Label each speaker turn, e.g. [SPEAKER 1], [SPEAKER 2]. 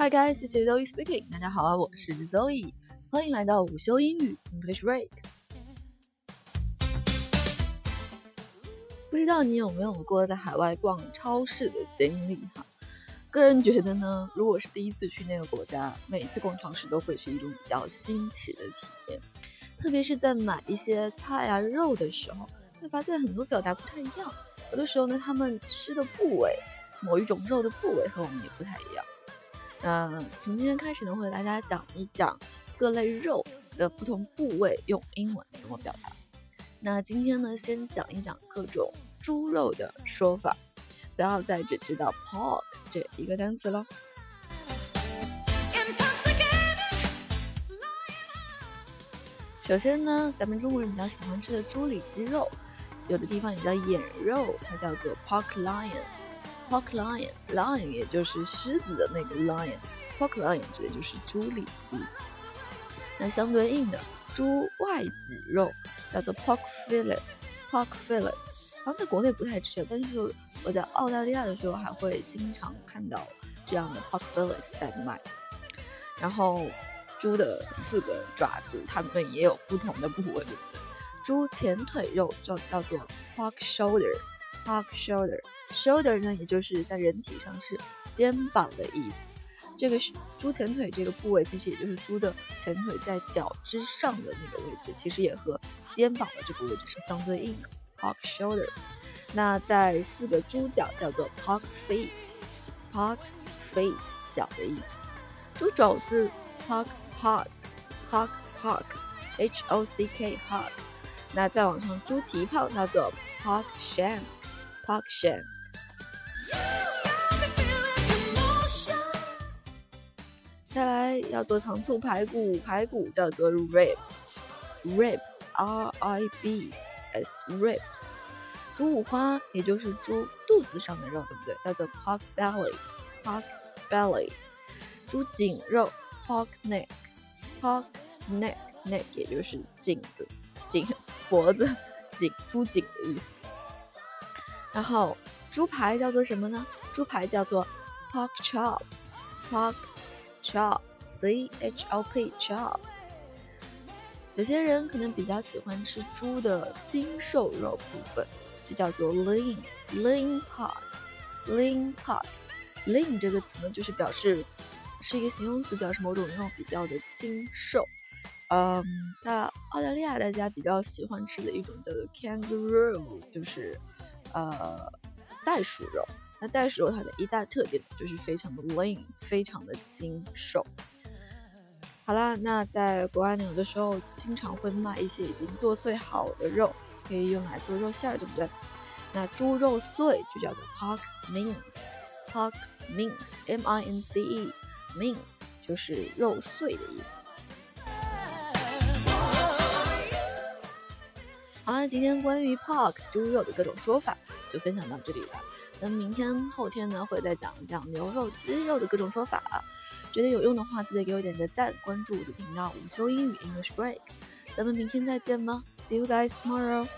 [SPEAKER 1] Hi guys, this is Zoe speaking. 大家好啊，我是 Zoe，欢迎来到午休英语 English Break。不知道你有没有过在海外逛超市的经历哈？个人觉得呢，如果是第一次去那个国家，每次逛超市都会是一种比较新奇的体验，特别是在买一些菜啊肉的时候，会发现很多表达不太一样。有的时候呢，他们吃的部位，某一种肉的部位和我们也不太一样。那从今天开始呢，会给大家讲一讲各类肉的不同部位用英文怎么表达。那今天呢，先讲一讲各种猪肉的说法，不要再只知道 pork 这一个单词了。首先呢，咱们中国人比较喜欢吃的猪里脊肉，有的地方也叫眼肉，它叫做 pork lion。Pork lion，lion 也就是狮子的那个 lion，pork lion 指的就是猪里脊。那相对应的猪外脊肉叫做 pork fillet，pork fillet。好像在国内不太吃，但是我在澳大利亚的时候还会经常看到这样的 pork fillet 在卖。然后猪的四个爪子，它们也有不同的部位。猪前腿肉就叫做 pork shoulder。Pork shoulder，shoulder 呢，也就是在人体上是肩膀的意思。这个是猪前腿这个部位，其实也就是猪的前腿在脚之上的那个位置，其实也和肩膀的这个位置是相对应的。Pork shoulder，那在四个猪脚叫做 pork feet，pork feet 脚的意思。猪肘子 pork hock，pork hock，h o c k hock。那再往上，猪蹄膀叫做 pork shank。Park shank。再来要做糖醋排骨，排骨叫做 ribs，ribs，r i b s，ribs。猪五花也就是猪肚子上的肉，对不对？叫做 pork belly，pork belly。猪颈肉 pork neck，pork neck，neck 也就是颈子、颈脖子、颈猪颈的意思。然后猪排叫做什么呢？猪排叫做 pork chop，pork chop，c h o p chop。有些人可能比较喜欢吃猪的精瘦肉部分，就叫做 lean，lean pork，lean pork。lean 这个词呢，就是表示是一个形容词，表示某种肉比较的精瘦。嗯，在澳大利亚，大家比较喜欢吃的一种叫做 kangaroo，就是。呃，袋鼠肉，那袋鼠肉它的一大特点就是非常的 lean，非常的精瘦。好啦，那在国外呢，有的时候经常会卖一些已经剁碎好的肉，可以用来做肉馅儿，对不对？那猪肉碎就叫做 pork mince，pork mince，m i n c e，mince 就是肉碎的意思。好了，今天关于 pork 猪肉的各种说法就分享到这里了。那明天、后天呢，会再讲一讲牛肉、鸡肉的各种说法。觉得有用的话，记得给我点个赞，关注我的频道“午休英语 English Break”。咱们明天再见吧，See you guys tomorrow。